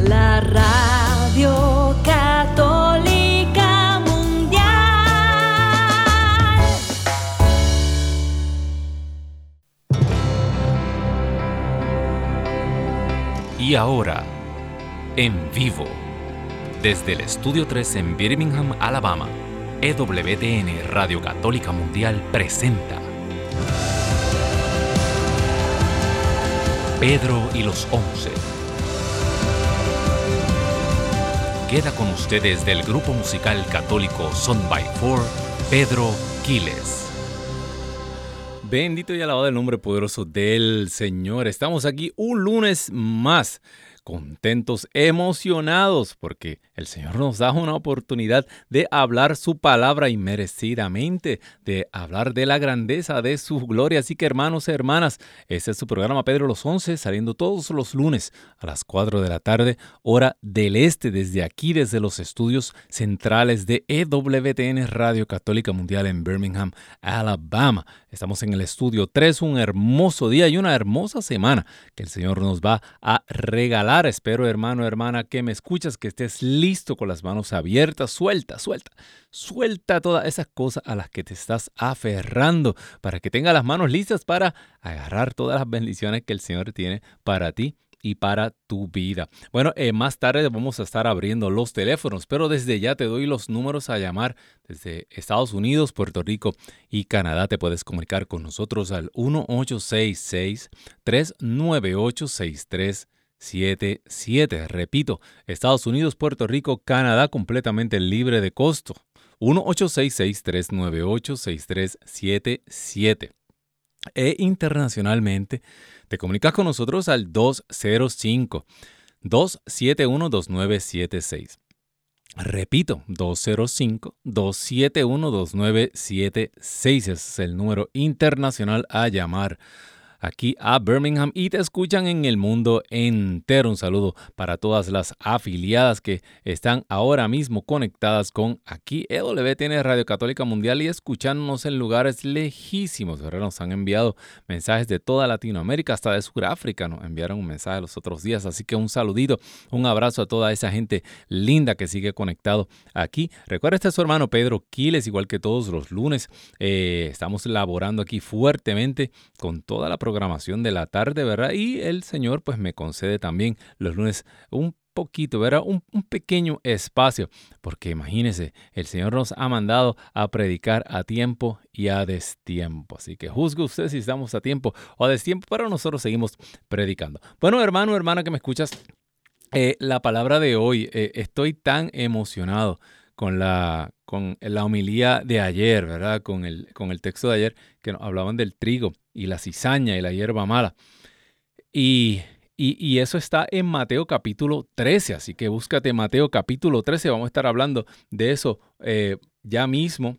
la radio católica mundial. Y ahora, en vivo, desde el Estudio 3 en Birmingham, Alabama, EWTN Radio Católica Mundial presenta Pedro y los Once. Queda con ustedes del grupo musical católico Son by Four, Pedro Quiles. Bendito y alabado el nombre poderoso del Señor. Estamos aquí un lunes más contentos, emocionados, porque el Señor nos da una oportunidad de hablar su palabra inmerecidamente, de hablar de la grandeza de su gloria. Así que hermanos y hermanas, este es su programa Pedro los Once, saliendo todos los lunes a las 4 de la tarde, hora del este, desde aquí, desde los estudios centrales de EWTN Radio Católica Mundial en Birmingham, Alabama. Estamos en el estudio 3, un hermoso día y una hermosa semana que el Señor nos va a regalar. Espero, hermano, hermana, que me escuchas, que estés listo con las manos abiertas. Suelta, suelta, suelta todas esas cosas a las que te estás aferrando para que tengas las manos listas para agarrar todas las bendiciones que el Señor tiene para ti y para tu vida. Bueno, eh, más tarde vamos a estar abriendo los teléfonos, pero desde ya te doy los números a llamar desde Estados Unidos, Puerto Rico y Canadá. Te puedes comunicar con nosotros al 1866-398-6377. Repito, Estados Unidos, Puerto Rico, Canadá, completamente libre de costo. 1866-398-6377. E internacionalmente, te comunicas con nosotros al 205-271-2976. Repito, 205-271-2976 es el número internacional a llamar aquí a Birmingham y te escuchan en el mundo entero. Un saludo para todas las afiliadas que están ahora mismo conectadas con aquí EWTN Radio Católica Mundial y escuchándonos en lugares lejísimos. Nos han enviado mensajes de toda Latinoamérica, hasta de Sudáfrica. Nos enviaron un mensaje los otros días. Así que un saludito, un abrazo a toda esa gente linda que sigue conectado aquí. Recuerda, este es su hermano Pedro Quiles, igual que todos los lunes. Eh, estamos laborando aquí fuertemente con toda la programación de la tarde, ¿verdad? Y el Señor pues me concede también los lunes un poquito, ¿verdad? Un, pequeño espacio, porque imagínense, el Señor nos ha mandado a predicar a tiempo y a destiempo. Así que juzgue usted si estamos a tiempo o a destiempo, pero nosotros seguimos predicando. Bueno, hermano, hermana que me escuchas, eh, la palabra de hoy, eh, estoy tan emocionado con la, con la homilía de ayer, ¿verdad? Con el, con el texto de ayer que nos hablaban del trigo y la cizaña y la hierba mala. Y, y, eso está en Mateo capítulo 13, así que búscate Mateo capítulo 13, vamos a estar hablando de eso eh, ya mismo.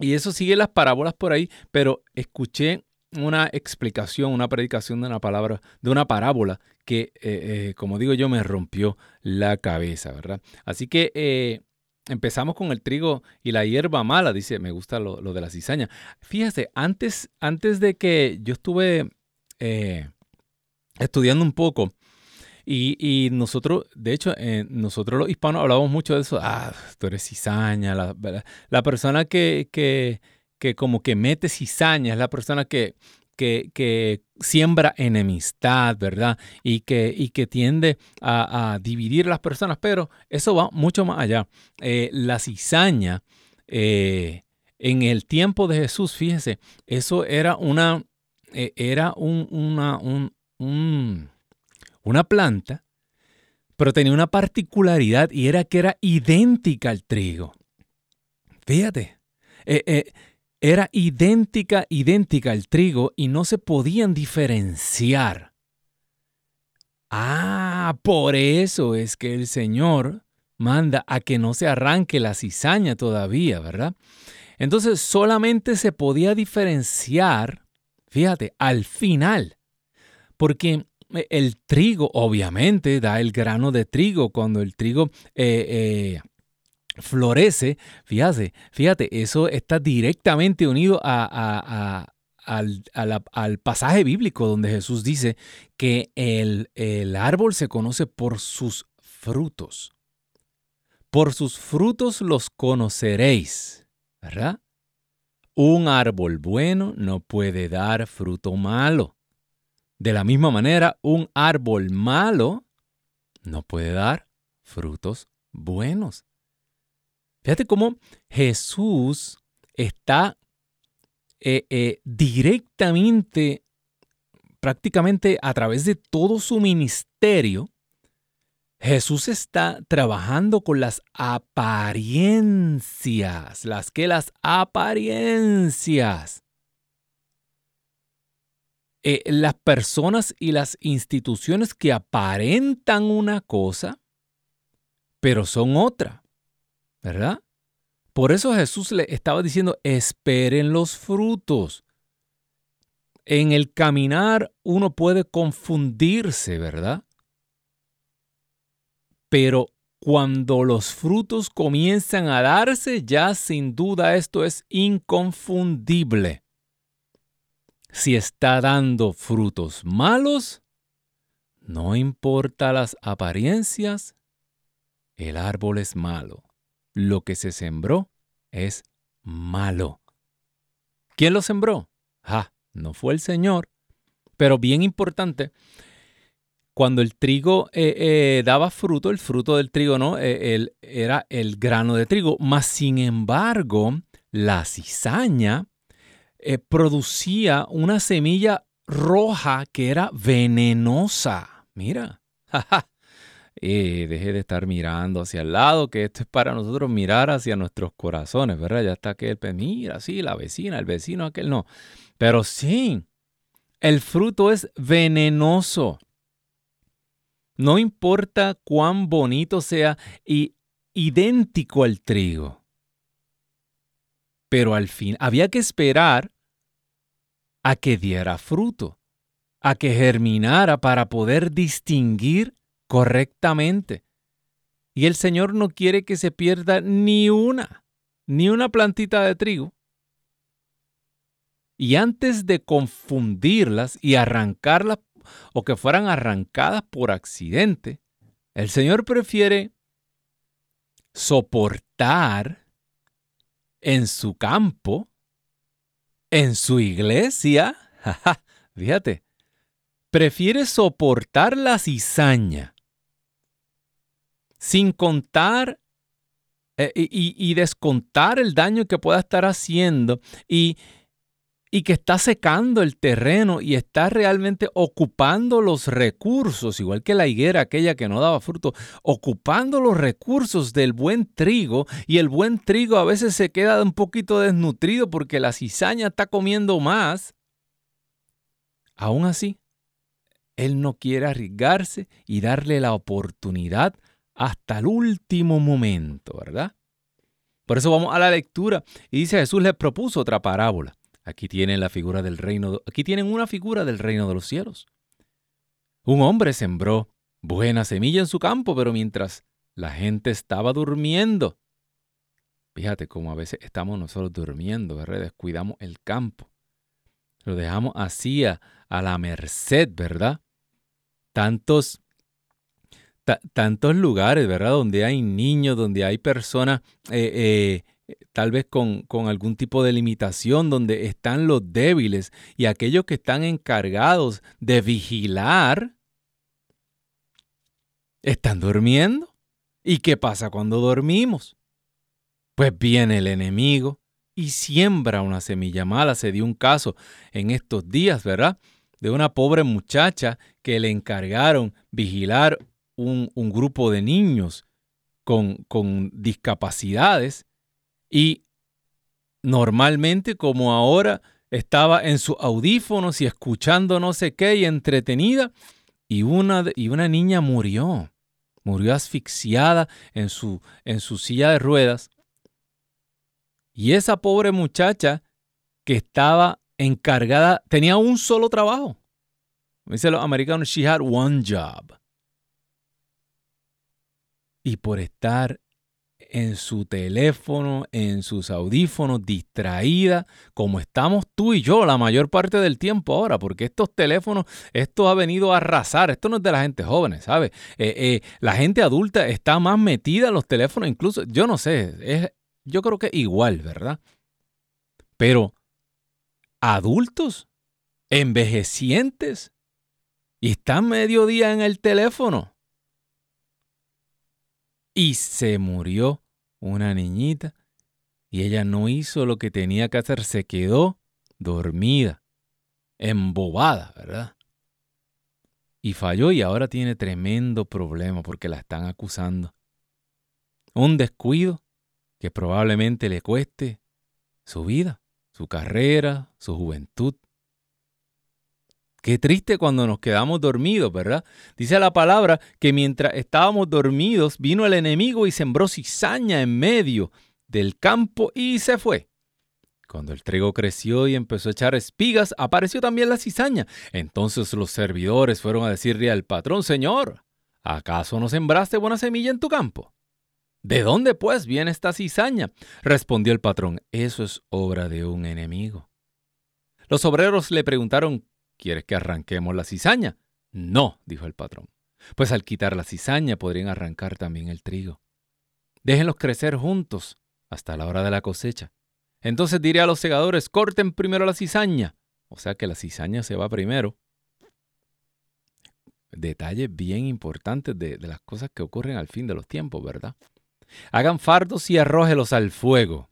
Y eso sigue las parábolas por ahí, pero escuché una explicación, una predicación de una palabra, de una parábola que, eh, eh, como digo yo, me rompió la cabeza, ¿verdad? Así que empezamos con el trigo y la hierba mala, dice, me gusta lo, de la cizaña. Fíjese, antes, antes de que yo estuve eh, estudiando un poco, y, nosotros, de hecho, eh, nosotros los hispanos hablamos mucho de eso, ah, tú eres cizaña, la, la persona que, que, que como que mete cizaña, es la persona que, que, siembra enemistad, ¿verdad? Y que, y que tiende a, dividir las personas, pero eso va mucho más allá. Eh, la cizaña, eh, en el tiempo de Jesús, fíjese, eso era una, eh, era una, una planta, pero tenía una particularidad y era que era idéntica al trigo. Fíjate, era idéntica, idéntica al trigo y no se podían diferenciar. Ah, por eso es que el Señor manda a que no se arranque la cizaña todavía, ¿verdad? Entonces solamente se podía diferenciar, fíjate, al final, porque eh, el trigo obviamente da el grano de trigo cuando el trigo eh, eh, florece, fíjate, fíjate, eso está directamente unido a, al, pasaje bíblico donde Jesús dice que el, el árbol se conoce por sus frutos. Por sus frutos los conoceréis, ¿verdad? Un árbol bueno no puede dar fruto malo. De la misma manera, un árbol malo no puede dar frutos buenos. Fíjate cómo Jesús está eh, eh, directamente, prácticamente a través de todo su ministerio, Jesús está trabajando con las apariencias, las que las apariencias. Eh, las personas y las instituciones que aparentan una cosa, pero son otra, ¿verdad? Por eso Jesús le estaba diciendo, esperen los frutos. En el caminar uno puede confundirse, ¿verdad? Pero cuando los frutos comienzan a darse, ya sin duda esto es inconfundible. Si está dando frutos malos, no importa las apariencias, el árbol es malo. Lo que se sembró es malo. ¿Quién lo sembró? Ah, no fue el Señor. Pero bien importante, cuando el trigo eh, eh, daba fruto, el fruto del trigo no eh, era el grano de trigo, mas sin embargo la cizaña producía una semilla roja que era venenosa. Mira, deje de estar mirando hacia el lado, que esto es para nosotros mirar hacia nuestros corazones, ¿verdad? Ya está aquel, pues mira, sí, la vecina, el vecino, aquel no. Pero sí, el fruto es venenoso. No importa cuán bonito sea y idéntico al trigo. Pero al fin había que esperar a que diera fruto, a que germinara para poder distinguir correctamente. Y el Señor no quiere que se pierda ni una, ni una plantita de trigo. Y antes de confundirlas y arrancarlas o que fueran arrancadas por accidente, el Señor prefiere soportar en su campo, en su iglesia, fíjate, prefiere soportar la cizaña sin contar eh, y, descontar el daño que pueda estar haciendo y, y que está secando el terreno y está realmente ocupando los recursos, igual que la higuera aquella que no daba fruto, ocupando los recursos del buen trigo y el buen trigo a veces se queda un poquito desnutrido porque la cizaña está comiendo más. Aún así, él no quiere arriesgarse y darle la oportunidad hasta el último momento, ¿verdad? Por eso vamos a la lectura y dice Jesús le propuso otra parábola. Aquí tienen la figura del reino, aquí tienen una figura del reino de los cielos. Un hombre sembró buena semilla en su campo, pero mientras la gente estaba durmiendo, fíjate cómo a veces estamos nosotros durmiendo, ¿verdad? Descuidamos el campo. Lo dejamos así a, la merced, ¿verdad? Tantos, tantos lugares, ¿verdad? Donde hay niños, donde hay personas eh, eh, tal vez con, algún tipo de limitación donde están los débiles y aquellos que están encargados de vigilar, están durmiendo. ¿Y qué pasa cuando dormimos? Pues viene el enemigo y siembra una semilla mala. Se dio un caso en estos días, ¿verdad? De una pobre muchacha que le encargaron vigilar un, grupo de niños con, con discapacidades y normalmente como ahora estaba en sus audífonos y escuchando no sé qué y entretenida y una, y una niña murió. Murió asfixiada en su, en su silla de ruedas. Y esa pobre muchacha que estaba encargada, tenía un solo trabajo. Dicen los americanos, she had one job. Y por estar en su teléfono, en sus audífonos, distraída, como estamos tú y yo la mayor parte del tiempo ahora, porque estos teléfonos, esto ha venido a arrasar, esto no es de la gente joven, ¿sabes? Eh, eh, la gente adulta está más metida en los teléfonos, incluso, yo no sé, yo creo que igual, ¿verdad? Pero adultos, envejecientes, y están medio día en el teléfono y se murió una niñita y ella no hizo lo que tenía que hacer, se quedó dormida, embobada, ¿verdad? Y falló y ahora tiene tremendo problema porque la están acusando. Un descuido que probablemente le cueste su vida, su carrera, su juventud. Qué triste cuando nos quedamos dormidos, ¿verdad? Dice la palabra que mientras estábamos dormidos vino el enemigo y sembró cizaña en medio del campo y se fue. Cuando el trigo creció y empezó a echar espigas, apareció también la cizaña. Entonces los servidores fueron a decirle al patrón, Señor, ¿acaso no sembraste buena semilla en tu campo? ¿De dónde pues viene esta cizaña? Respondió el patrón, eso es obra de un enemigo. Los obreros le preguntaron, ¿Quieres que arranquemos la cizaña? No, dijo el patrón. Pues al quitar la cizaña podrían arrancar también el trigo. Déjenlos crecer juntos hasta la hora de la cosecha. Entonces diré a los segadores, corten primero la cizaña. O sea que la cizaña se va primero. Detalles bien importantes de, de las cosas que ocurren al fin de los tiempos, ¿verdad? Hagan fardos y arrójelos al fuego.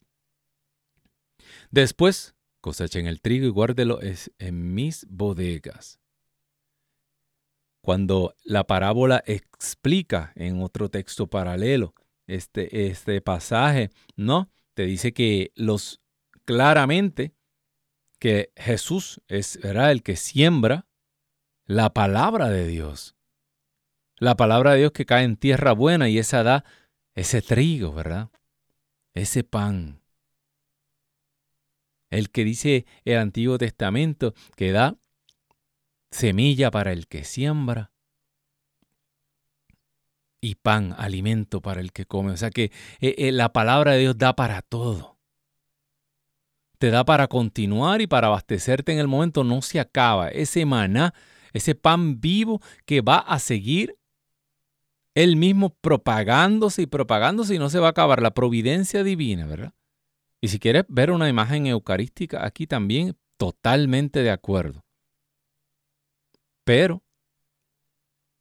Después cosechen el trigo y guárdelo en mis bodegas. Cuando la parábola explica en otro texto paralelo este, este pasaje, ¿no? Te dice que los claramente que Jesús es el que siembra la palabra de Dios. La palabra de Dios que cae en tierra buena y esa da ese trigo, ¿verdad? Ese pan el que dice el Antiguo Testamento que da semilla para el que siembra y pan, alimento para el que come. O sea que eh, eh, la palabra de Dios da para todo. Te da para continuar y para abastecerte en el momento, no se acaba. Ese maná, ese pan vivo que va a seguir él mismo propagándose y propagándose y no se va a acabar. La providencia divina, ¿verdad? Y si quieres ver una imagen eucarística, aquí también totalmente de acuerdo. Pero,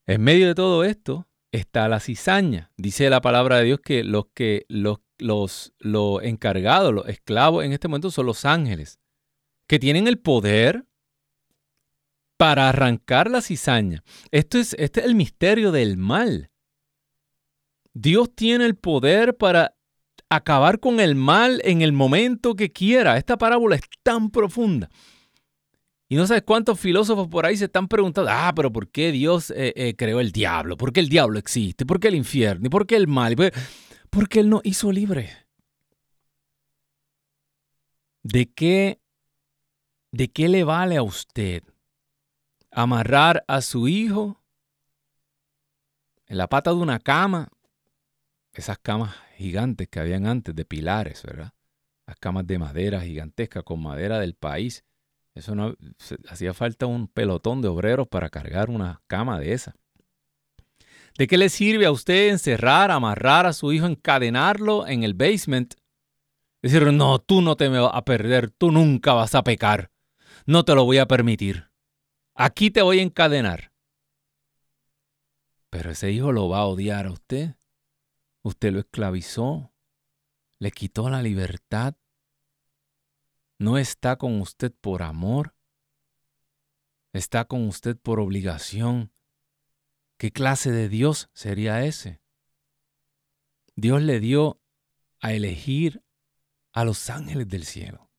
en medio de todo esto está la cizaña. Dice la palabra de Dios que los que los, los, los encargados, los esclavos en este momento son los ángeles, que tienen el poder para arrancar la cizaña. Esto es, este es el misterio del mal. Dios tiene el poder para acabar con el mal en el momento que quiera. Esta parábola es tan profunda. Y no sabes cuántos filósofos por ahí se están preguntando, ah, pero ¿por qué Dios eh, eh, creó el diablo? ¿Por qué el diablo existe? ¿Por qué el infierno? ¿Y por qué el mal? Porque Él no hizo libre. ¿De qué, ¿De qué le vale a usted amarrar a su hijo en la pata de una cama? Esas camas gigantes que habían antes de pilares, ¿verdad? Las camas de madera gigantescas con madera del país. Eso no hacía falta un pelotón de obreros para cargar una cama de esa. ¿De qué le sirve a usted encerrar, amarrar a su hijo, encadenarlo en el basement? Decir, no, tú no te me vas a perder, tú nunca vas a pecar. No te lo voy a permitir. Aquí te voy a encadenar. Pero ese hijo lo va a odiar a usted. Usted lo esclavizó, le quitó la libertad. No está con usted por amor, está con usted por obligación. ¿Qué clase de Dios sería ese? Dios le dio a elegir a los ángeles del cielo.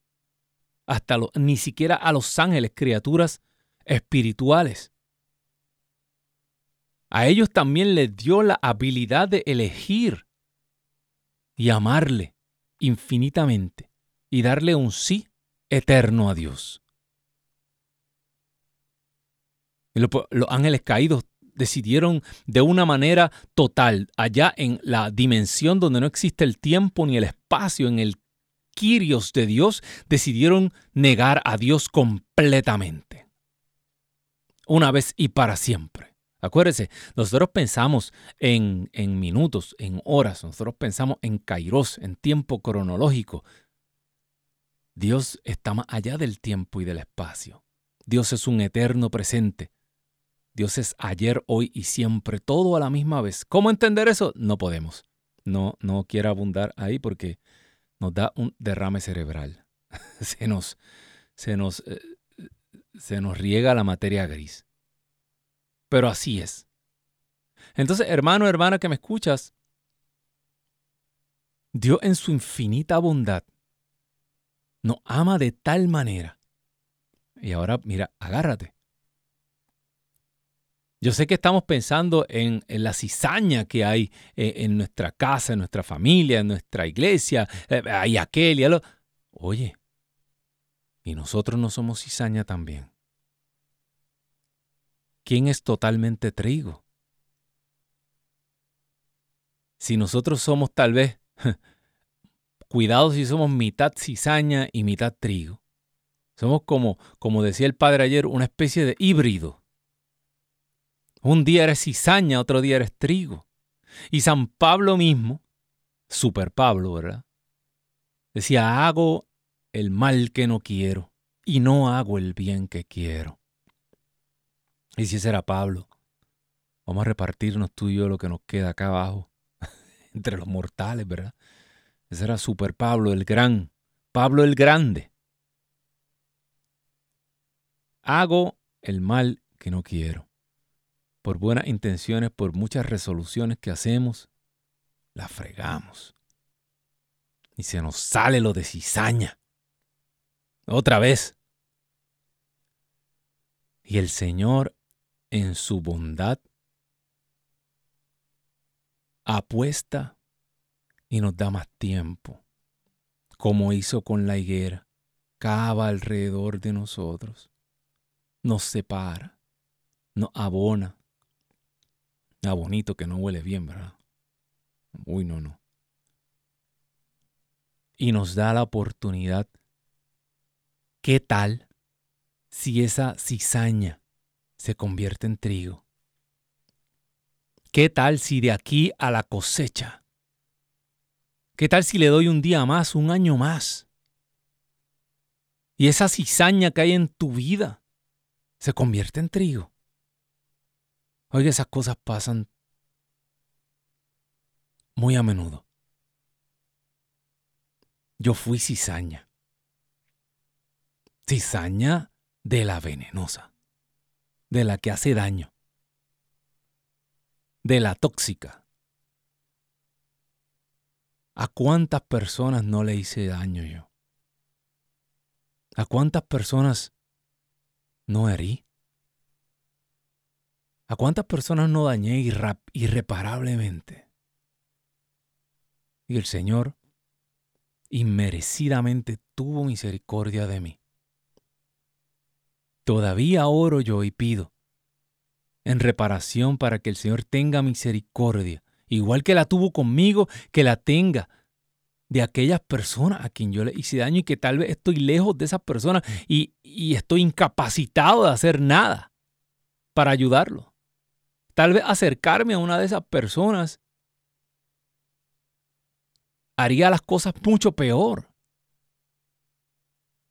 Hasta ni siquiera a los ángeles, criaturas espirituales. A ellos también les dio la habilidad de elegir y amarle infinitamente y darle un sí eterno a Dios. los, ángeles caídos decidieron de una manera total, allá en la dimensión donde no existe el tiempo ni el espacio, en el Kyrios de Dios, decidieron negar a Dios completamente. Una vez y para siempre. Acuérdese, nosotros pensamos en, en minutos, en horas, nosotros pensamos en kairos, en tiempo cronológico. Dios está más allá del tiempo y del espacio. Dios es un eterno presente. Dios es ayer, hoy y siempre, todo a la misma vez. ¿Cómo entender eso? No podemos. No, no quiero abundar ahí porque nos da un derrame cerebral. se, nos, se, nos, eh, se nos riega la materia gris. Pero así es. Entonces, hermano, hermana que me escuchas, Dios en su infinita bondad nos ama de tal manera. Y ahora, mira, agárrate. Yo sé que estamos pensando en, la cizaña que hay eh, en nuestra casa, en nuestra familia, en nuestra iglesia. Eh, hay aquel y algo. Oye, y nosotros no somos cizaña también. ¿Quién es totalmente trigo? Si nosotros somos tal vez, cuidado si somos mitad cizaña y mitad trigo. Somos como, como decía el padre ayer, una especie de híbrido. Un día eres cizaña, otro día eres trigo. Y San Pablo mismo, super Pablo, ¿verdad? Decía, hago el mal que no quiero y no hago el bien que quiero. Y si ese era Pablo, vamos a repartirnos tú y yo lo que nos queda acá abajo, entre los mortales, ¿verdad? Ese era super Pablo, el gran, Pablo el grande. Hago el mal que no quiero. Por buenas intenciones, por muchas resoluciones que hacemos, la fregamos. Y se nos sale lo de cizaña. Otra vez. Y el Señor, en su bondad, apuesta y nos da más tiempo, como hizo con la higuera, cava alrededor de nosotros nos separa, nos abona. Ah, bonito que no huele bien, ¿verdad? Uy, no, no. Y nos da la oportunidad. ¿Qué tal si esa cizaña se convierte en trigo? ¿Qué tal si de aquí a la cosecha? ¿Qué tal si le doy un día más, un año más? Y esa cizaña que hay en tu vida se convierte en trigo. Oiga, esas cosas pasan muy a menudo. Yo fui cizaña. Cizaña de la venenosa, de la que hace daño, de la tóxica. ¿A cuántas personas no le hice daño yo? ¿A cuántas personas no herí? ¿A cuántas personas no dañé irreparablemente? Y el Señor inmerecidamente tuvo misericordia de mí. Todavía oro yo y pido en reparación para que el Señor tenga misericordia, igual que la tuvo conmigo, que la tenga de aquellas personas a quien yo le hice daño y que tal vez estoy lejos de esas personas y, estoy incapacitado de hacer nada para ayudarlo. Tal vez acercarme a una de esas personas haría las cosas mucho peor.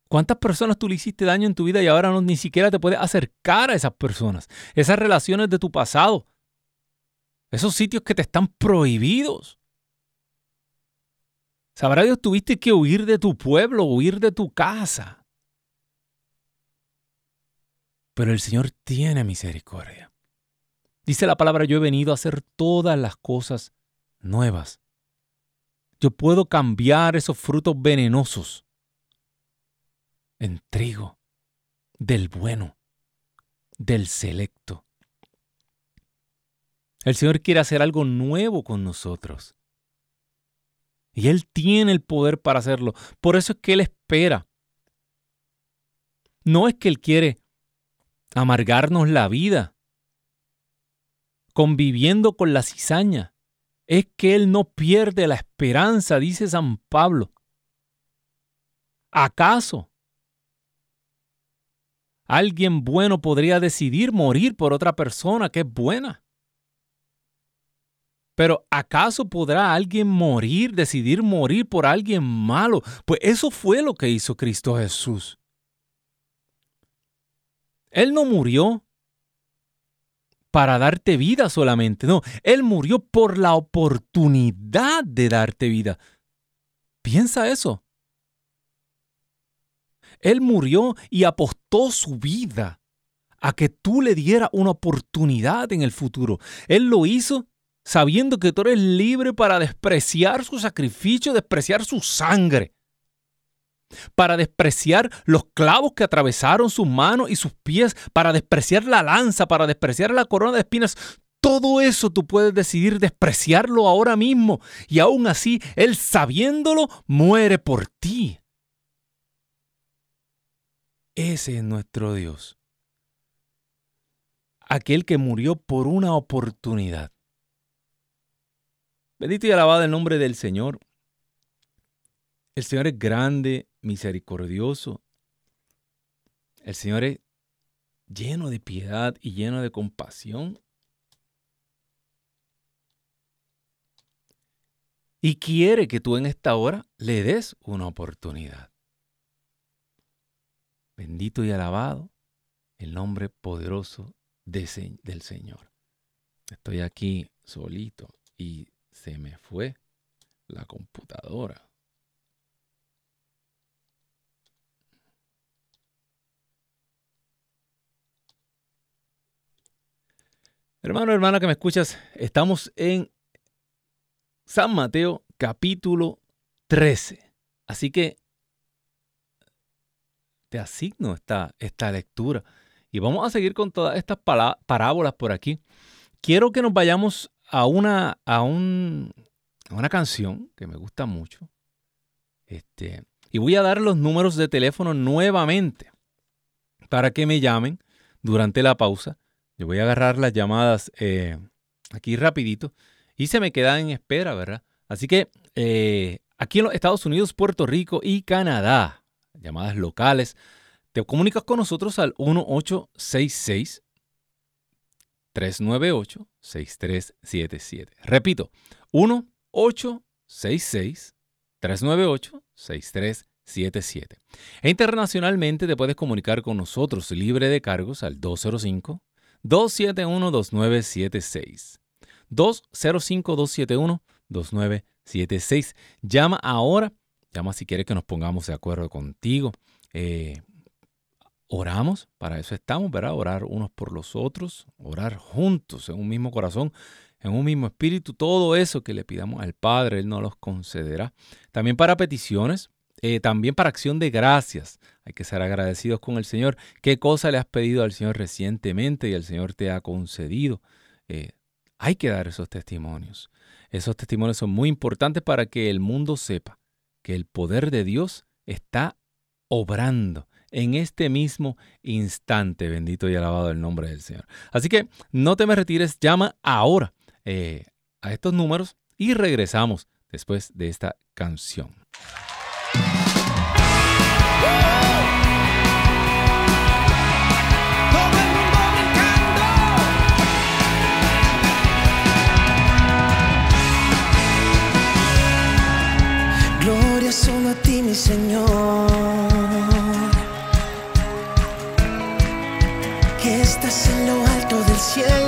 ¿Cuántas personas tú le hiciste daño en tu vida y ahora no, ni siquiera te puedes acercar a esas personas? Esas relaciones de tu pasado. Esos sitios que te están prohibidos. Sabrá Dios, tuviste que huir de tu pueblo, huir de tu casa. Pero el Señor tiene misericordia. Dice la palabra, yo he venido a hacer todas las cosas nuevas. Yo puedo cambiar esos frutos venenosos en trigo, del bueno, del selecto. El Señor quiere hacer algo nuevo con nosotros. Y Él tiene el poder para hacerlo. Por eso es que Él espera. No es que Él quiere amargarnos la vida. conviviendo con la cizaña. Es que él no pierde la esperanza, dice San Pablo. ¿Acaso alguien bueno podría decidir morir por otra persona que es buena? Pero ¿acaso podrá alguien morir, decidir morir por alguien malo? Pues eso fue lo que hizo Cristo Jesús. Él no murió para darte vida solamente, no, Él murió por la oportunidad de darte vida. Piensa eso. Él murió y apostó su vida a que tú le dieras una oportunidad en el futuro. Él lo hizo sabiendo que tú eres libre para despreciar su sacrificio, despreciar su sangre, para despreciar los clavos que atravesaron sus manos y sus pies, para despreciar la lanza, para despreciar la corona de espinas. Todo eso tú puedes decidir despreciarlo ahora mismo y aún así Él sabiéndolo muere por ti. Ese es nuestro Dios. Aquel que murió por una oportunidad. Bendito y alabado el nombre del Señor. El Señor es grande, misericordioso. El Señor es lleno de piedad y lleno de compasión. Y quiere que tú en esta hora le des una oportunidad. Bendito y alabado el nombre poderoso del Señor. Estoy aquí solito y se me fue la computadora. Hermano, hermana que me escuchas, estamos en San Mateo capítulo 13. Así que asigno esta, esta lectura. Y vamos a seguir con todas estas parábolas por aquí. Quiero que nos vayamos a una, a un, a una canción que me gusta mucho. Este, y voy a dar los números de teléfono nuevamente para que me llamen durante la pausa. Yo voy a agarrar las llamadas eh, aquí rapidito y se me quedan en espera, ¿verdad? Así que eh, aquí en los Estados Unidos, Puerto Rico y Canadá, llamadas locales, te comunicas con nosotros al 1866 398 6377. Repito, 1866 398 6377. E internacionalmente te puedes comunicar con nosotros libre de cargos al 205 271 2976. 205 271 2976. Llama ahora, llama si quieres que nos pongamos de acuerdo contigo. Eh, oramos, para eso estamos, ¿verdad? Orar unos por los otros, orar juntos en un mismo corazón, en un mismo espíritu, todo eso que le pidamos al Padre, Él nos los concederá. También para peticiones, eh, también para acción de gracias. Hay que ser agradecidos con el Señor. ¿Qué cosa le has pedido al Señor recientemente y el Señor te ha concedido? Eh, hay que dar esos testimonios. Esos testimonios son muy importantes para que el mundo sepa que el poder de Dios está obrando en este mismo instante. Bendito y alabado el nombre del Señor. Así que no te me retires, llama ahora eh, a estos números y regresamos después de esta canción. Señor. estás en lo alto del cielo.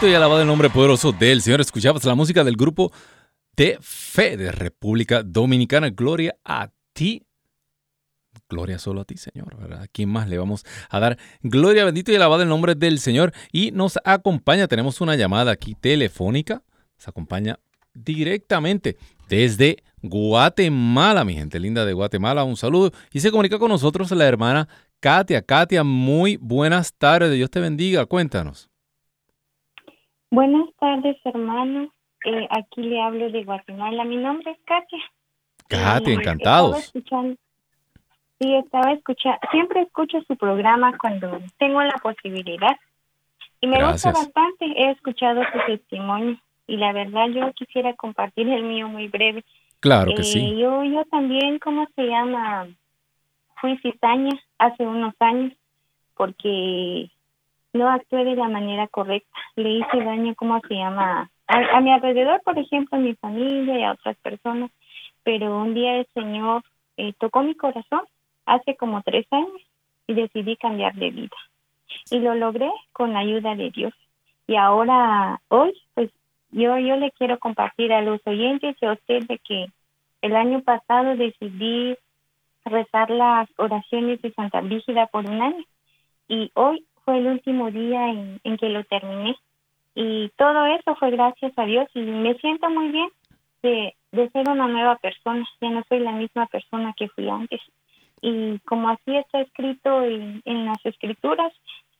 Y alabado el nombre poderoso del Señor. Escuchabas la música del grupo de fe de República Dominicana. Gloria a ti. Gloria solo a ti, Señor. ¿A quién más le vamos a dar gloria, bendito y alabado el nombre del Señor? Y nos acompaña, tenemos una llamada aquí telefónica. Nos acompaña directamente desde Guatemala, mi gente linda de Guatemala. Un saludo. Y se comunica con nosotros la hermana Katia. Katia, muy buenas tardes. Dios te bendiga. Cuéntanos. Buenas tardes, hermano. Eh, aquí le hablo de Guatemala. Mi nombre es Katia. Katia, encantados. Estaba sí, estaba escuchando. Siempre escucho su programa cuando tengo la posibilidad. Y me gusta bastante. He escuchado su testimonio. Y la verdad, yo quisiera compartir el mío muy breve. Claro que sí. Eh, yo, yo también, ¿cómo se llama? Fui cizaña hace unos años porque no actué de la manera correcta. Le hice daño, ¿cómo se llama? A, mi alrededor, por ejemplo, a mi familia y a otras personas. Pero un día el Señor eh, tocó mi corazón hace como tres años y decidí cambiar de vida. Y lo logré con la ayuda de Dios. Y ahora, hoy, pues yo, yo le quiero compartir a los oyentes y a usted de que el año pasado decidí rezar las oraciones de Santa Brígida por un año. Y hoy fue el último día en, que lo terminé. Y todo eso fue gracias a Dios y me siento muy bien de, de ser una nueva persona. Ya no soy la misma persona que fui antes. Y como así está escrito en, en las escrituras,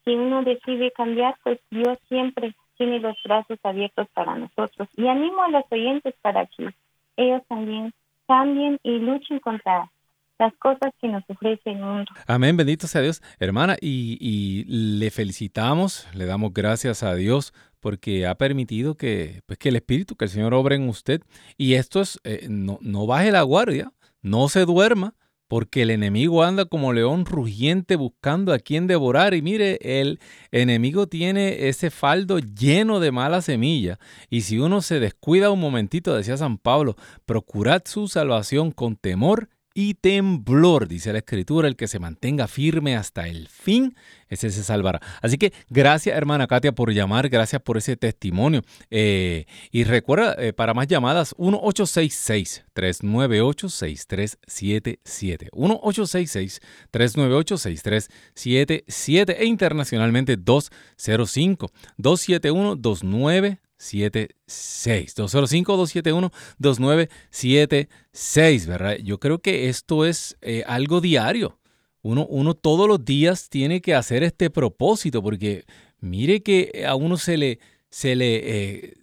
si uno decide cambiar, pues Dios siempre tiene los brazos abiertos para nosotros. Y animo a los oyentes para que ellos también cambien y luchen contra las cosas que nos ofrece el. Amén, bendito sea Dios. Hermana, y, le felicitamos, le damos gracias a Dios porque ha permitido que, pues, que el Espíritu, que el Señor obre en usted. Y esto es, eh, no, no baje la guardia, no se duerma, porque el enemigo anda como león rugiente buscando a quien devorar. Y mire, el enemigo tiene ese faldo lleno de mala semilla. Y si uno se descuida un momentito, decía San Pablo, procurad su salvación con temor y temblor, dice la escritura, el que se mantenga firme hasta el fin, ese se salvará. Así que gracias hermana Katia por llamar, gracias por ese testimonio. Eh, y recuerda, eh, para más llamadas, 1866-398-6377. 1866-398-6377 e internacionalmente 205-271-29. 76 205-271-2976, ¿verdad? Yo creo que esto es eh, algo diario. Uno, uno todos los días tiene que hacer este propósito porque mire que a uno se le, se le, eh,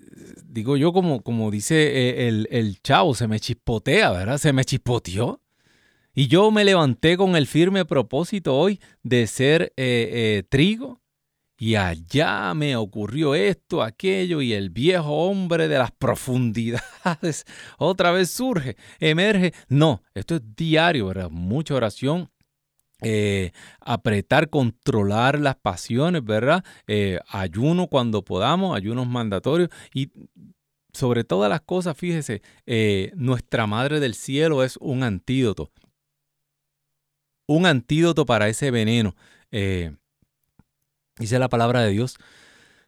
digo yo, como, como dice eh, el, el chavo, se me chispotea, ¿verdad? Se me chispoteó. Y yo me levanté con el firme propósito hoy de ser eh, eh, trigo. Y allá me ocurrió esto, aquello, y el viejo hombre de las profundidades otra vez surge, emerge. No, esto es diario, ¿verdad? Mucha oración, eh, apretar, controlar las pasiones, ¿verdad? ayuno cuando podamos, ayunos mandatorios y sobre todas las cosas, fíjese, nuestra Madre del Cielo es un antídoto un antídoto para ese veneno. Dice la palabra de Dios,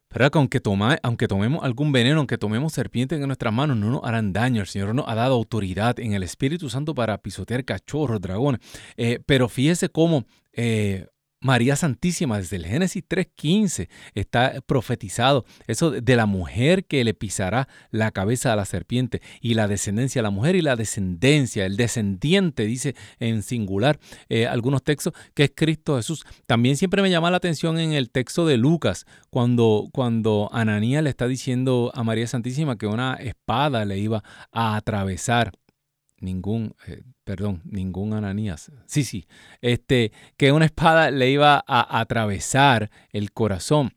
¿verdad? Que aunque, aunque tomemos algún veneno, aunque tomemos serpientes en nuestras manos, no nos harán daño. El Señor nos ha dado autoridad en el Espíritu Santo para pisotear cachorros, dragones. Eh, pero fíjese cómo eh, María Santísima, desde el Génesis 3.15 está profetizado eso de la mujer que le pisará la cabeza a la serpiente y la descendencia, la mujer y la descendencia, el descendiente, dice en singular eh, algunos textos, que es Cristo Jesús. También siempre me llama la atención en el texto de Lucas, cuando, cuando Ananías le está diciendo a María Santísima que una espada le iba a atravesar ningún, eh, perdón, ningún Ananías. Sí, sí, este, que una espada le iba a atravesar el corazón.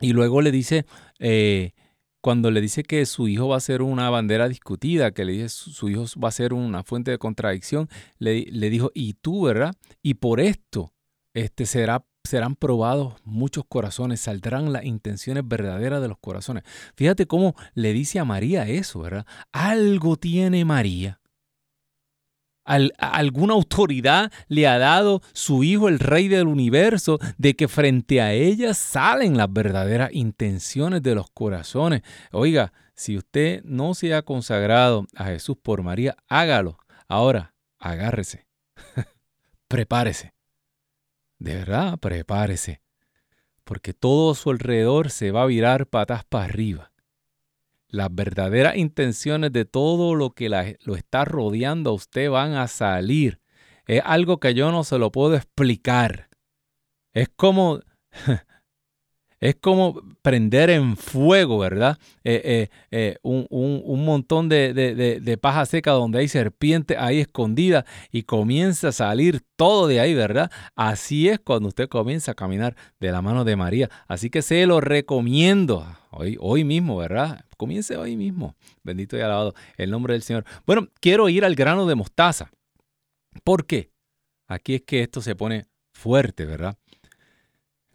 Y luego le dice, eh, cuando le dice que su hijo va a ser una bandera discutida, que le dice su, hijo va a ser una fuente de contradicción, le, le, dijo, y tú, ¿verdad? Y por esto este, será, serán probados muchos corazones, saldrán las intenciones verdaderas de los corazones. Fíjate cómo le dice a María eso, ¿verdad? Algo tiene María alguna autoridad le ha dado su Hijo, el Rey del universo, de que frente a ella salen las verdaderas intenciones de los corazones. Oiga, si usted no se ha consagrado a Jesús por María, hágalo. Ahora, agárrese. prepárese. De verdad, prepárese. Porque todo a su alrededor se va a virar patas para arriba las verdaderas intenciones de todo lo que lo está rodeando a usted van a salir. Es algo que yo no se lo puedo explicar. Es como, es como prender en fuego, ¿verdad? Eh, eh, eh, un, montón de, de, paja seca donde hay serpiente ahí escondida y comienza a salir todo de ahí, ¿verdad? Así es cuando usted comienza a caminar de la mano de María. Así que se lo recomiendo hoy, hoy mismo, ¿verdad? Comience hoy mismo. Bendito y alabado el nombre del Señor. Bueno, quiero ir al grano de mostaza. ¿Por qué? Aquí es que esto se pone fuerte, ¿verdad?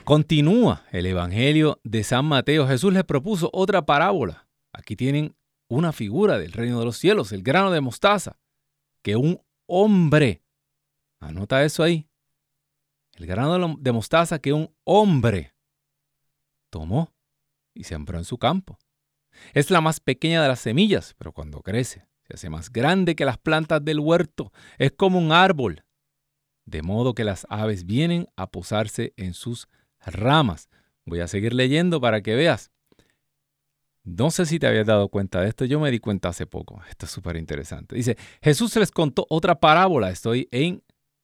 Continúa el Evangelio de San Mateo. Jesús les propuso otra parábola. Aquí tienen una figura del reino de los cielos, el grano de mostaza, que un hombre, anota eso ahí, el grano de mostaza que un hombre tomó y sembró en su campo. Es la más pequeña de las semillas, pero cuando crece, se hace más grande que las plantas del huerto. Es como un árbol, de modo que las aves vienen a posarse en sus ramas. Voy a seguir leyendo para que veas. No sé si te habías dado cuenta de esto, yo me di cuenta hace poco. Esto es súper interesante. Dice, Jesús les contó otra parábola. Estoy en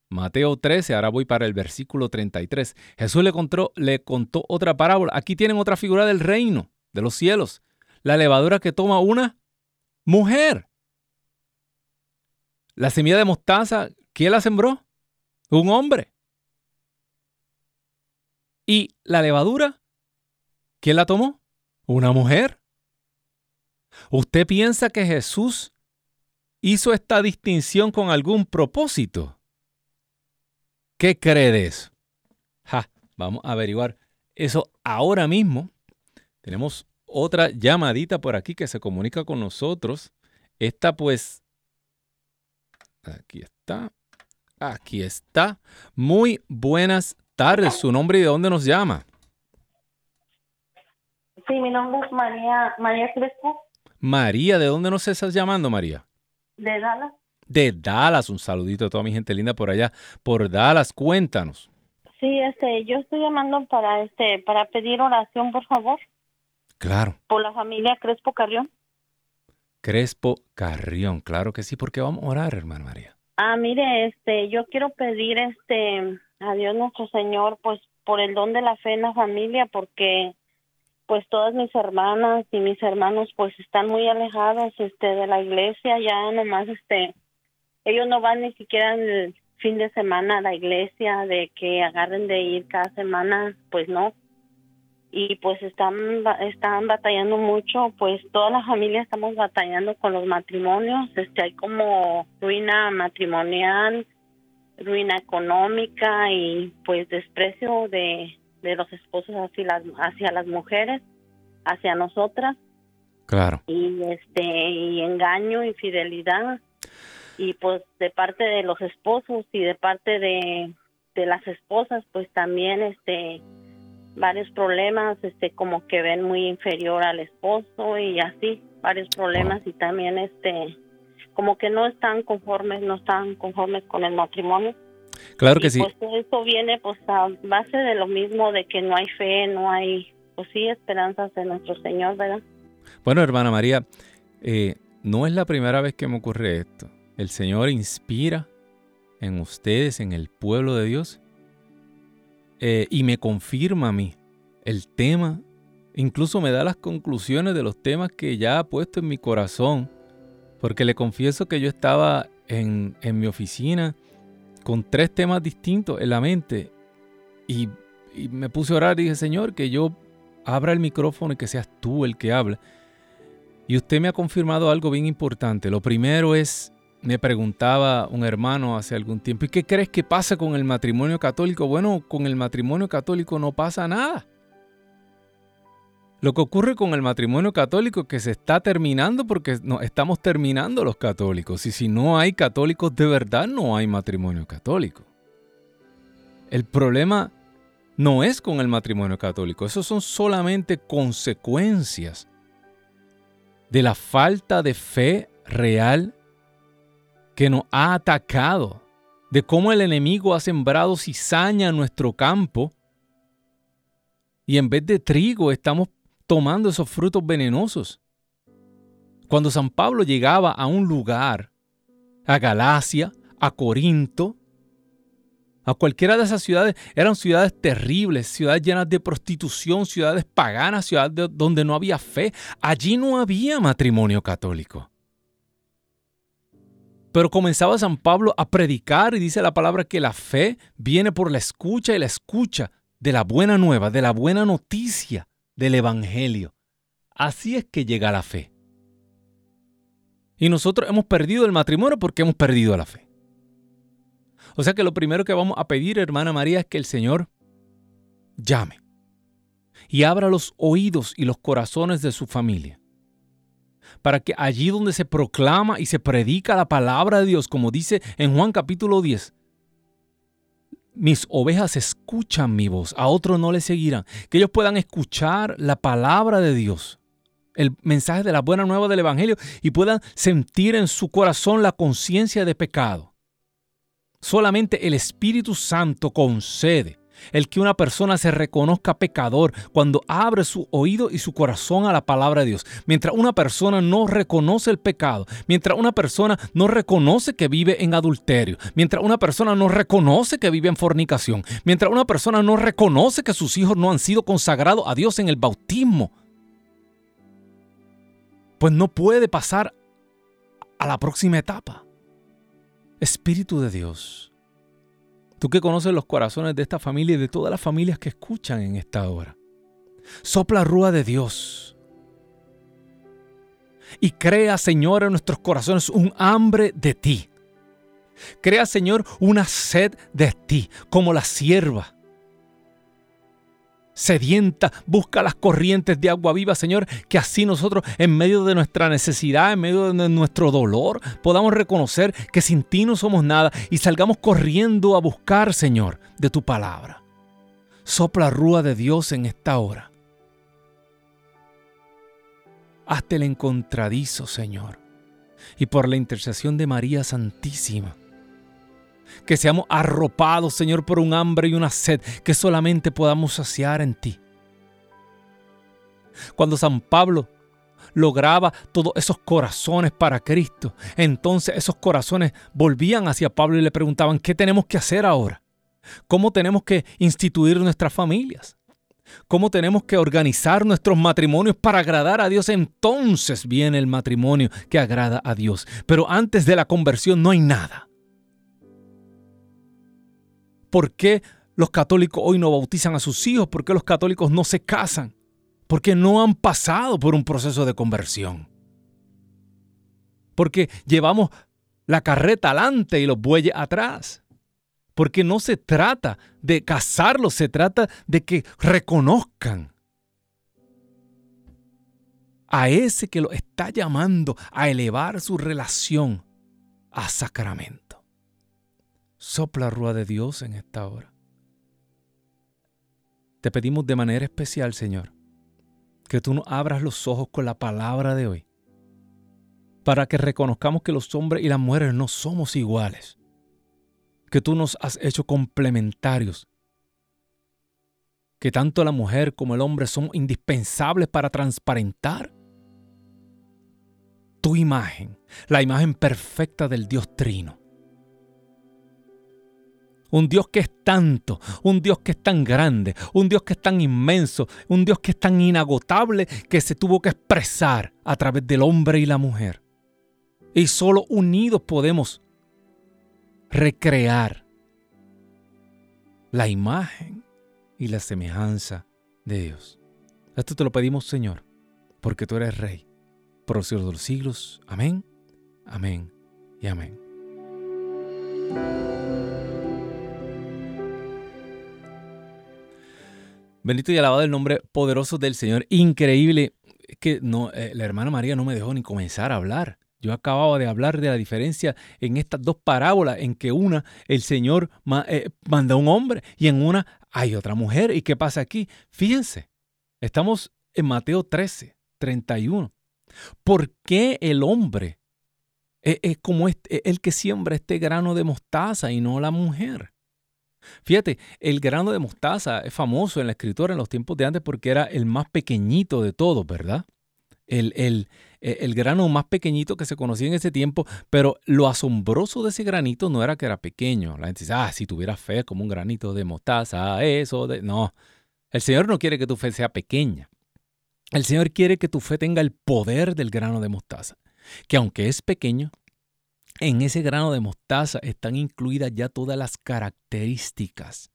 Mateo 13, ahora voy para el versículo 33. Jesús le contó, le contó otra parábola. Aquí tienen otra figura del reino, de los cielos la levadura que toma una mujer. La semilla de mostaza, ¿quién la sembró? Un hombre. ¿Y la levadura? ¿Quién la tomó? Una mujer. ¿Usted piensa que Jesús hizo esta distinción con algún propósito? ¿Qué cree de eso? Ja, vamos a averiguar eso ahora mismo. Tenemos otra llamadita por aquí que se comunica con nosotros. Esta pues, aquí está, aquí está. Muy buenas tardes. ¿Su nombre y de dónde nos llama? Sí, mi nombre es María, María Crespo. María, ¿de dónde nos estás llamando, María? De Dallas. De Dallas, un saludito a toda mi gente linda por allá, por Dallas, cuéntanos. Sí, este, yo estoy llamando para este, para pedir oración, por favor. Claro. Por la familia Crespo Carrión. Crespo Carrión, claro que sí, porque vamos a orar, hermano María. Ah, mire, este, yo quiero pedir este a Dios nuestro Señor, pues por el don de la fe en la familia, porque pues todas mis hermanas y mis hermanos pues están muy alejados este de la iglesia, ya nomás este ellos no van ni siquiera el fin de semana a la iglesia de que agarren de ir cada semana, pues no. Y pues están están batallando mucho, pues toda la familia estamos batallando con los matrimonios, este hay como ruina matrimonial, ruina económica y pues desprecio de, de los esposos hacia las hacia las mujeres, hacia nosotras. Claro. Y este y engaño, infidelidad y pues de parte de los esposos y de parte de, de las esposas pues también este varios problemas este como que ven muy inferior al esposo y así varios problemas y también este como que no están conformes no están conformes con el matrimonio. Claro que sí. pues eso viene pues a base de lo mismo de que no hay fe no hay pues sí esperanzas de nuestro señor verdad bueno hermana María eh, no es la primera vez que me ocurre esto. El Señor inspira en ustedes, en el pueblo de Dios, eh, y me confirma a mí el tema, incluso me da las conclusiones de los temas que ya ha puesto en mi corazón, porque le confieso que yo estaba en, en mi oficina con tres temas distintos en la mente y, y me puse a orar y dije, Señor, que yo abra el micrófono y que seas tú el que habla. Y usted me ha confirmado algo bien importante. Lo primero es me preguntaba un hermano hace algún tiempo, ¿y qué crees que pasa con el matrimonio católico? Bueno, con el matrimonio católico no pasa nada. Lo que ocurre con el matrimonio católico es que se está terminando porque no, estamos terminando los católicos. Y si no hay católicos de verdad, no hay matrimonio católico. El problema no es con el matrimonio católico, esos son solamente consecuencias de la falta de fe real que nos ha atacado, de cómo el enemigo ha sembrado cizaña en nuestro campo y en vez de trigo estamos tomando esos frutos venenosos. Cuando San Pablo llegaba a un lugar, a Galacia, a Corinto, a cualquiera de esas ciudades, eran ciudades terribles, ciudades llenas de prostitución, ciudades paganas, ciudades donde no había fe. Allí no había matrimonio católico. Pero comenzaba San Pablo a predicar y dice la palabra que la fe viene por la escucha y la escucha de la buena nueva, de la buena noticia del Evangelio. Así es que llega la fe. Y nosotros hemos perdido el matrimonio porque hemos perdido la fe. O sea que lo primero que vamos a pedir, hermana María, es que el Señor llame y abra los oídos y los corazones de su familia para que allí donde se proclama y se predica la palabra de Dios, como dice en Juan capítulo 10, mis ovejas escuchan mi voz, a otros no le seguirán, que ellos puedan escuchar la palabra de Dios, el mensaje de la buena nueva del Evangelio y puedan sentir en su corazón la conciencia de pecado. Solamente el Espíritu Santo concede el que una persona se reconozca pecador cuando abre su oído y su corazón a la palabra de Dios. Mientras una persona no reconoce el pecado, mientras una persona no reconoce que vive en adulterio, mientras una persona no reconoce que vive en fornicación, mientras una persona no reconoce que sus hijos no han sido consagrados a Dios en el bautismo, pues no puede pasar a la próxima etapa. Espíritu de Dios Tú que conoces los corazones de esta familia y de todas las familias que escuchan en esta hora. Sopla rúa de Dios. Y crea, Señor, en nuestros corazones un hambre de ti. Crea, Señor, una sed de ti, como la sierva sedienta, busca las corrientes de agua viva, Señor, que así nosotros en medio de nuestra necesidad, en medio de nuestro dolor, podamos reconocer que sin ti no somos nada y salgamos corriendo a buscar, Señor, de tu palabra. Sopla rúa de Dios en esta hora. Hazte el encontradizo, Señor, y por la intercesión de María Santísima que seamos arropados, Señor, por un hambre y una sed que solamente podamos saciar en ti. Cuando San Pablo lograba todos esos corazones para Cristo, entonces esos corazones volvían hacia Pablo y le preguntaban, ¿qué tenemos que hacer ahora? ¿Cómo tenemos que instituir nuestras familias? cómo tenemos que organizar nuestros matrimonios para agradar a Dios, entonces viene el matrimonio que agrada a Dios. Pero antes de la conversión no hay nada. ¿Por qué los católicos hoy no bautizan a sus hijos? ¿Por qué los católicos no se casan? Porque no han pasado por un proceso de conversión. Porque llevamos la carreta adelante y los bueyes atrás. Porque no se trata de casarlos, se trata de que reconozcan a ese que lo está llamando a elevar su relación a sacramento. Sopla rúa de Dios en esta hora. Te pedimos de manera especial, Señor, que tú nos abras los ojos con la palabra de hoy, para que reconozcamos que los hombres y las mujeres no somos iguales que tú nos has hecho complementarios, que tanto la mujer como el hombre son indispensables para transparentar tu imagen, la imagen perfecta del Dios Trino. Un Dios que es tanto, un Dios que es tan grande, un Dios que es tan inmenso, un Dios que es tan inagotable que se tuvo que expresar a través del hombre y la mujer. Y solo unidos podemos recrear la imagen y la semejanza de Dios. Esto te lo pedimos, Señor, porque tú eres Rey, por los siglos de los siglos. Amén, amén y amén. Bendito y alabado el nombre poderoso del Señor. Increíble que no, eh, la hermana María no me dejó ni comenzar a hablar. Yo acababa de hablar de la diferencia en estas dos parábolas, en que una el Señor eh, manda a un hombre y en una hay otra mujer. ¿Y qué pasa aquí? Fíjense, estamos en Mateo 13, 31. ¿Por qué el hombre es, como este, el que siembra este grano de mostaza y no la mujer? Fíjate, el grano de mostaza es famoso en la escritura en los tiempos de antes porque era el más pequeñito de todos, ¿verdad? El, el, eh, el grano más pequeñito que se conocía en ese tiempo, pero lo asombroso de ese granito no era que era pequeño. La gente dice, ah, si tuviera fe como un granito de mostaza, eso, no. El Señor no quiere que tu fe sea pequeña. El Señor quiere que tu fe tenga el poder del grano de mostaza, que aunque es pequeño, en ese grano de mostaza están incluidas ya todas las características.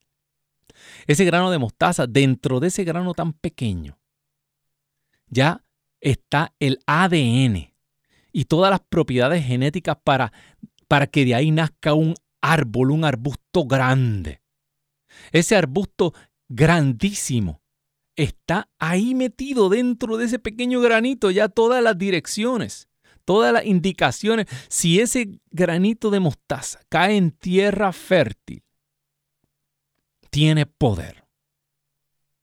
Ese grano de mostaza, dentro de ese grano tan pequeño, ya está el ADN y todas las propiedades genéticas para, para que de ahí nazca un árbol, un arbusto grande. Ese arbusto grandísimo está ahí metido dentro de ese pequeño granito, ya todas las direcciones, todas las indicaciones. Si ese granito de mostaza cae en tierra fértil, tiene poder.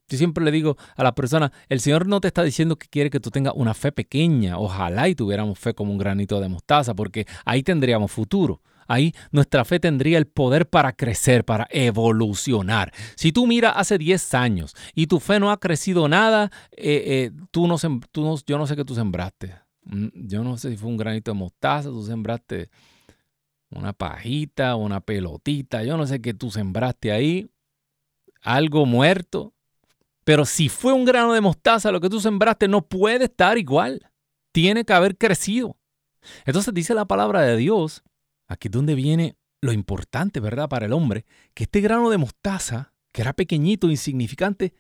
Yo siempre le digo a la persona, el Señor no te está diciendo que quiere que tú tengas una fe pequeña. Ojalá y tuviéramos fe como un granito de mostaza, porque ahí tendríamos futuro. Ahí nuestra fe tendría el poder para crecer, para evolucionar. Si tú miras hace 10 años y tu fe no ha crecido nada, eh, eh, tú no, tú no, yo no sé qué tú sembraste. Yo no sé si fue un granito de mostaza, tú sembraste una pajita, una pelotita, yo no sé qué tú sembraste ahí. Algo muerto, pero si fue un grano de mostaza lo que tú sembraste, no puede estar igual. Tiene que haber crecido. Entonces dice la palabra de Dios, aquí es donde viene lo importante, ¿verdad? Para el hombre, que este grano de mostaza, que era pequeñito, insignificante,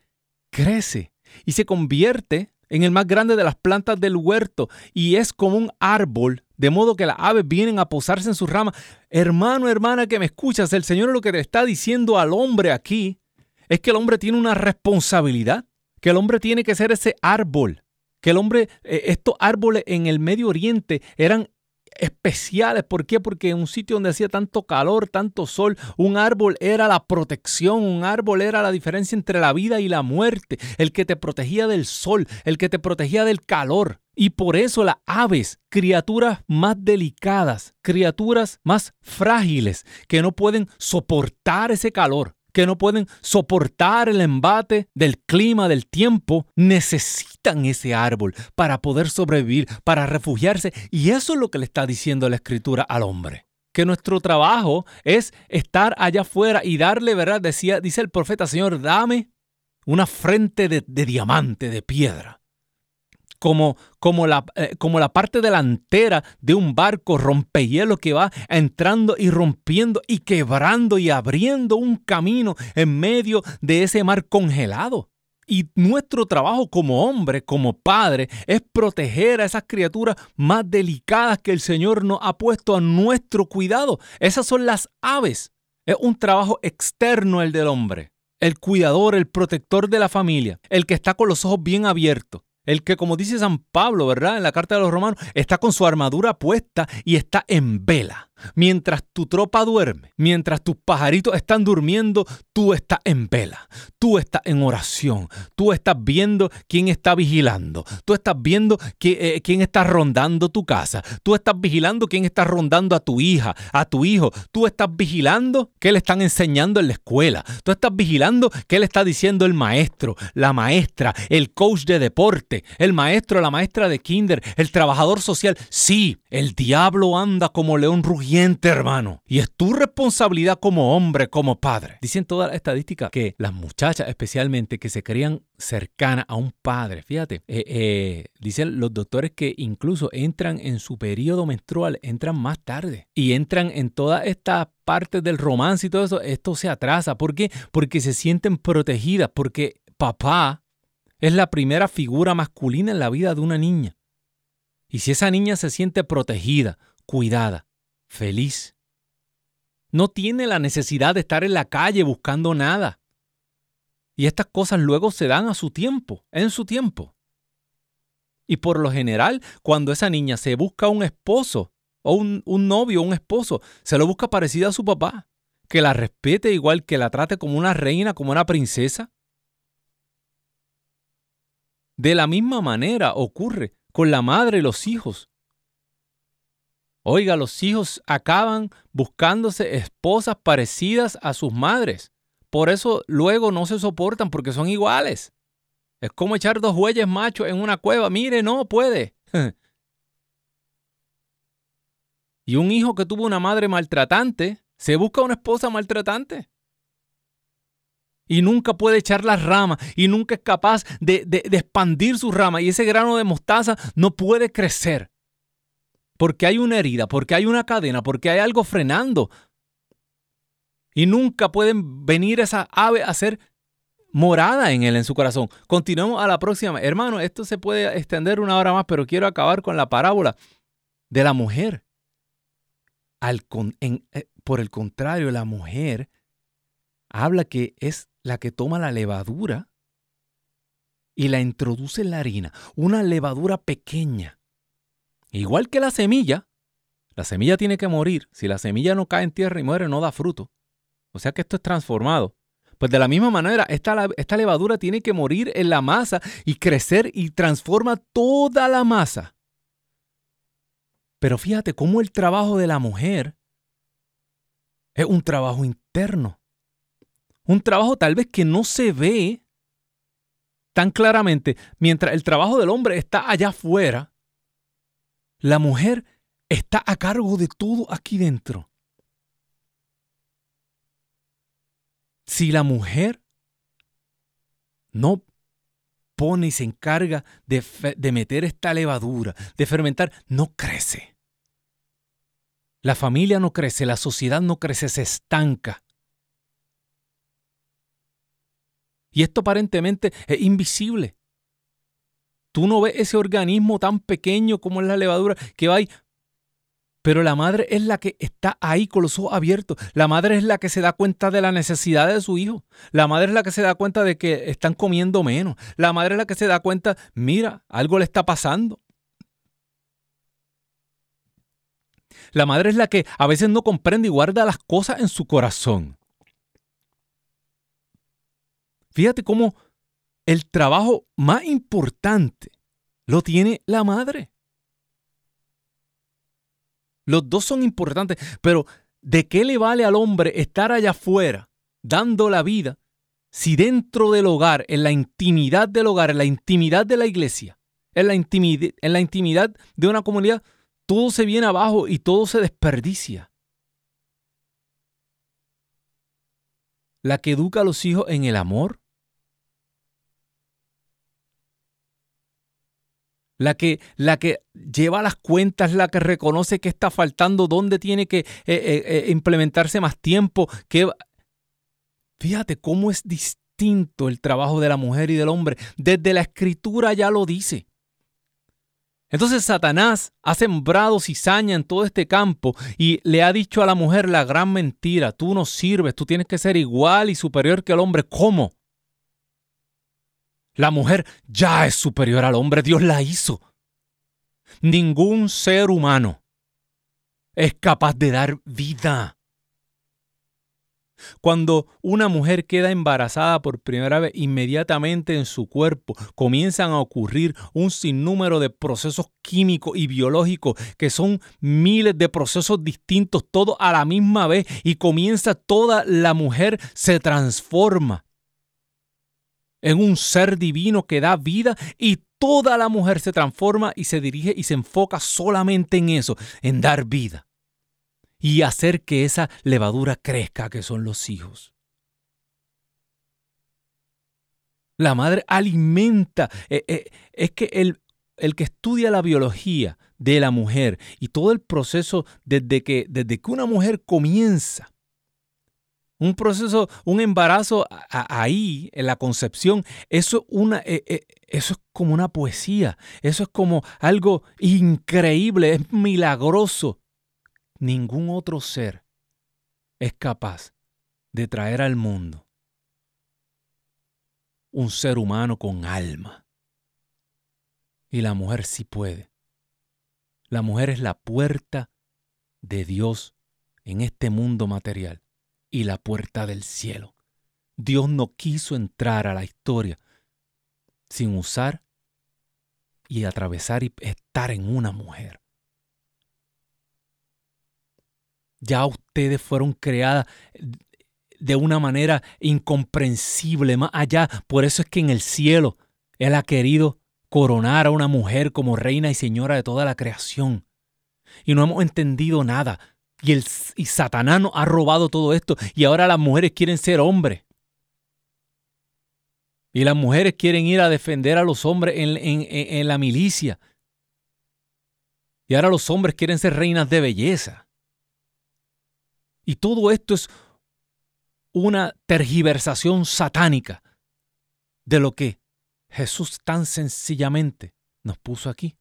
crece y se convierte en el más grande de las plantas del huerto y es como un árbol, de modo que las aves vienen a posarse en sus ramas. Hermano, hermana que me escuchas, el Señor lo que te está diciendo al hombre aquí es que el hombre tiene una responsabilidad, que el hombre tiene que ser ese árbol, que el hombre, eh, estos árboles en el Medio Oriente eran especiales. ¿Por qué? Porque en un sitio donde hacía tanto calor, tanto sol, un árbol era la protección, un árbol era la diferencia entre la vida y la muerte, el que te protegía del sol, el que te protegía del calor. Y por eso las aves, criaturas más delicadas, criaturas más frágiles, que no pueden soportar ese calor, que no pueden soportar el embate del clima, del tiempo, necesitan ese árbol para poder sobrevivir, para refugiarse. Y eso es lo que le está diciendo la escritura al hombre. Que nuestro trabajo es estar allá afuera y darle, ¿verdad? Decía, dice el profeta, Señor, dame una frente de, diamante, de piedra. Como, como, la, eh, como, la, parte delantera de un barco rompehielo que va entrando y rompiendo y quebrando y abriendo un camino en medio de ese mar congelado. Y nuestro trabajo como hombre, como padre, es proteger a esas criaturas más delicadas que el Señor nos ha puesto a nuestro cuidado. Esas son las aves. Es un trabajo externo el del hombre. El cuidador, el protector de la familia, el que está con los ojos bien abiertos. El que, como dice San Pablo, ¿verdad? En la carta de los romanos, está con su armadura puesta y está en vela. Mientras tu tropa duerme, mientras tus pajaritos están durmiendo, tú estás en vela, tú estás en oración, tú estás viendo quién está vigilando, tú estás viendo eh, quién está rondando tu casa, tú estás vigilando quién está rondando a tu hija, a tu hijo, tú estás vigilando qué le están enseñando en la escuela, tú estás vigilando qué le está diciendo el maestro, la maestra, el coach de deporte, el maestro, la maestra de kinder, el trabajador social. Sí, el diablo anda como león rugiente hermano. Y es tu responsabilidad como hombre, como padre. Dicen todas las estadísticas que las muchachas, especialmente, que se crían cercanas a un padre, fíjate, eh, eh, dicen los doctores que incluso entran en su periodo menstrual, entran más tarde y entran en todas estas partes del romance y todo eso, esto se atrasa. ¿Por qué? Porque se sienten protegidas, porque papá es la primera figura masculina en la vida de una niña. Y si esa niña se siente protegida, cuidada, feliz. No tiene la necesidad de estar en la calle buscando nada. Y estas cosas luego se dan a su tiempo, en su tiempo. Y por lo general, cuando esa niña se busca un esposo, o un, novio, un esposo, se lo busca parecida a su papá, que la respete igual, que la trate como una reina, como una princesa. De la misma manera ocurre con la madre y los hijos. Oiga, los hijos acaban buscándose esposas parecidas a sus madres. Por eso luego no se soportan porque son iguales. Es como echar dos bueyes machos en una cueva. Mire, no puede. y un hijo que tuvo una madre maltratante se busca una esposa maltratante. Y nunca puede echar las ramas y nunca es capaz de, de expandir sus ramas. Y ese grano de mostaza no puede crecer porque hay una herida, porque hay una cadena, porque hay algo frenando. Y nunca pueden venir esa ave a ser morada en él, en su corazón. Continuemos a la próxima. Hermano, esto se puede extender una hora más, pero quiero acabar con la parábola de la mujer. Al eh, por el contrario, la mujer habla que es la que toma la levadura y la introduce en la harina, una levadura pequeña. Igual que la semilla, la semilla tiene que morir. Si la semilla no cae en tierra y muere, no da fruto. O sea que esto es transformado. Pues de la misma manera, esta, esta levadura tiene que morir en la masa y crecer y transforma toda la masa. Pero fíjate cómo el trabajo de la mujer es un trabajo interno. Un trabajo tal vez que no se ve tan claramente, mientras el trabajo del hombre está allá afuera, la mujer está a cargo de todo aquí dentro. Si la mujer no pone y se encarga de, de, meter esta levadura, de fermentar, no crece. La familia no crece, la sociedad no crece, se estanca. Y esto aparentemente es invisible. Tú no ves ese organismo tan pequeño como es la levadura que va ahí. Pero la madre es la que está ahí con los ojos abiertos. La madre es la que se da cuenta de la necesidad de su hijo. La madre es la que se da cuenta de que están comiendo menos. La madre es la que se da cuenta, mira, algo le está pasando. La madre es la que a veces no comprende y guarda las cosas en su corazón. Fíjate cómo el trabajo más importante lo tiene la madre. Los dos son importantes, pero ¿de qué le vale al hombre estar allá afuera dando la vida si dentro del hogar, en la intimidad del hogar, en la intimidad de la iglesia, en la, intimidad, en la intimidad de una comunidad, todo se viene abajo y todo se desperdicia? La que educa a los hijos en el amor, la que, la que lleva las cuentas, la que reconoce que está faltando, dónde tiene que eh, eh, eh, implementarse más tiempo. Que... Fíjate cómo es distinto el trabajo de la mujer y del hombre. Desde la escritura ya lo dice. Entonces Satanás ha sembrado cizaña en todo este campo y le ha dicho a la mujer la gran mentira, tú no sirves, tú tienes que ser igual y superior que el hombre. ¿Cómo? La mujer ya es superior al hombre, Dios la hizo. Ningún ser humano es capaz de dar vida. Cuando una mujer queda embarazada por primera vez, inmediatamente en su cuerpo comienzan a ocurrir un sinnúmero de procesos químicos y biológicos que son miles de procesos distintos, todos a la misma vez, y comienza toda la mujer se transforma en un ser divino que da vida y toda la mujer se transforma y se dirige y se enfoca solamente en eso, en dar vida y hacer que esa levadura crezca, que son los hijos. La madre alimenta, eh, eh, es que el, el que estudia la biología de la mujer y todo el proceso desde que, desde que una mujer comienza un proceso, un embarazo ahí, en la concepción, eso, una, eh, eh, eso es como una poesía, eso es como algo increíble, es milagroso. Ningún otro ser es capaz de traer al mundo un ser humano con alma. Y la mujer sí puede. La mujer es la puerta de Dios en este mundo material y la puerta del cielo. Dios no quiso entrar a la historia sin usar y atravesar y estar en una mujer. Ya ustedes fueron creadas de una manera incomprensible, más allá. Por eso es que en el cielo Él ha querido coronar a una mujer como reina y señora de toda la creación. Y no hemos entendido nada. Y, el, y Satanás nos ha robado todo esto. Y ahora las mujeres quieren ser hombres. Y las mujeres quieren ir a defender a los hombres en, en la milicia. Y ahora los hombres quieren ser reinas de belleza. Y todo esto es una tergiversación satánica de lo que Jesús tan sencillamente nos puso aquí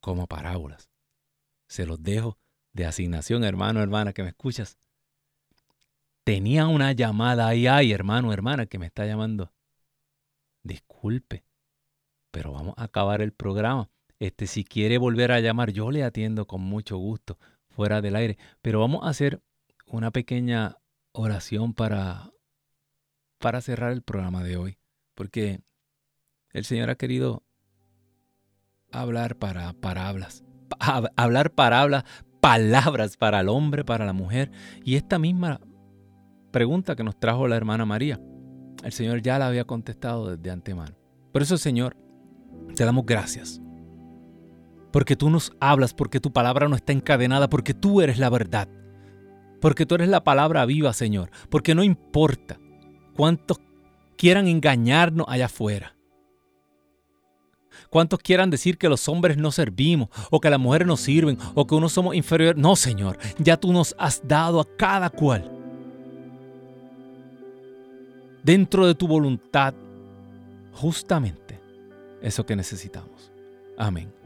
como parábolas. Se los dejo de asignación, hermano, hermana, que me escuchas. Tenía una llamada ahí, ay, hermano, hermana, que me está llamando. Disculpe, pero vamos a acabar el programa. Este, si quiere volver a llamar, yo le atiendo con mucho gusto, fuera del aire. Pero vamos a hacer una pequeña oración para, para cerrar el programa de hoy. Porque el Señor ha querido hablar para parábolas. Hablar parábolas palabras para el hombre, para la mujer. Y esta misma pregunta que nos trajo la hermana María, el Señor ya la había contestado desde antemano. Por eso, Señor, te damos gracias. Porque tú nos hablas, porque tu palabra no está encadenada, porque tú eres la verdad. Porque tú eres la palabra viva, Señor. Porque no importa cuántos quieran engañarnos allá afuera. ¿Cuántos quieran decir que los hombres no servimos o que las mujeres no sirven o que uno somos inferiores? No, Señor, ya tú nos has dado a cada cual dentro de tu voluntad justamente eso que necesitamos. Amén.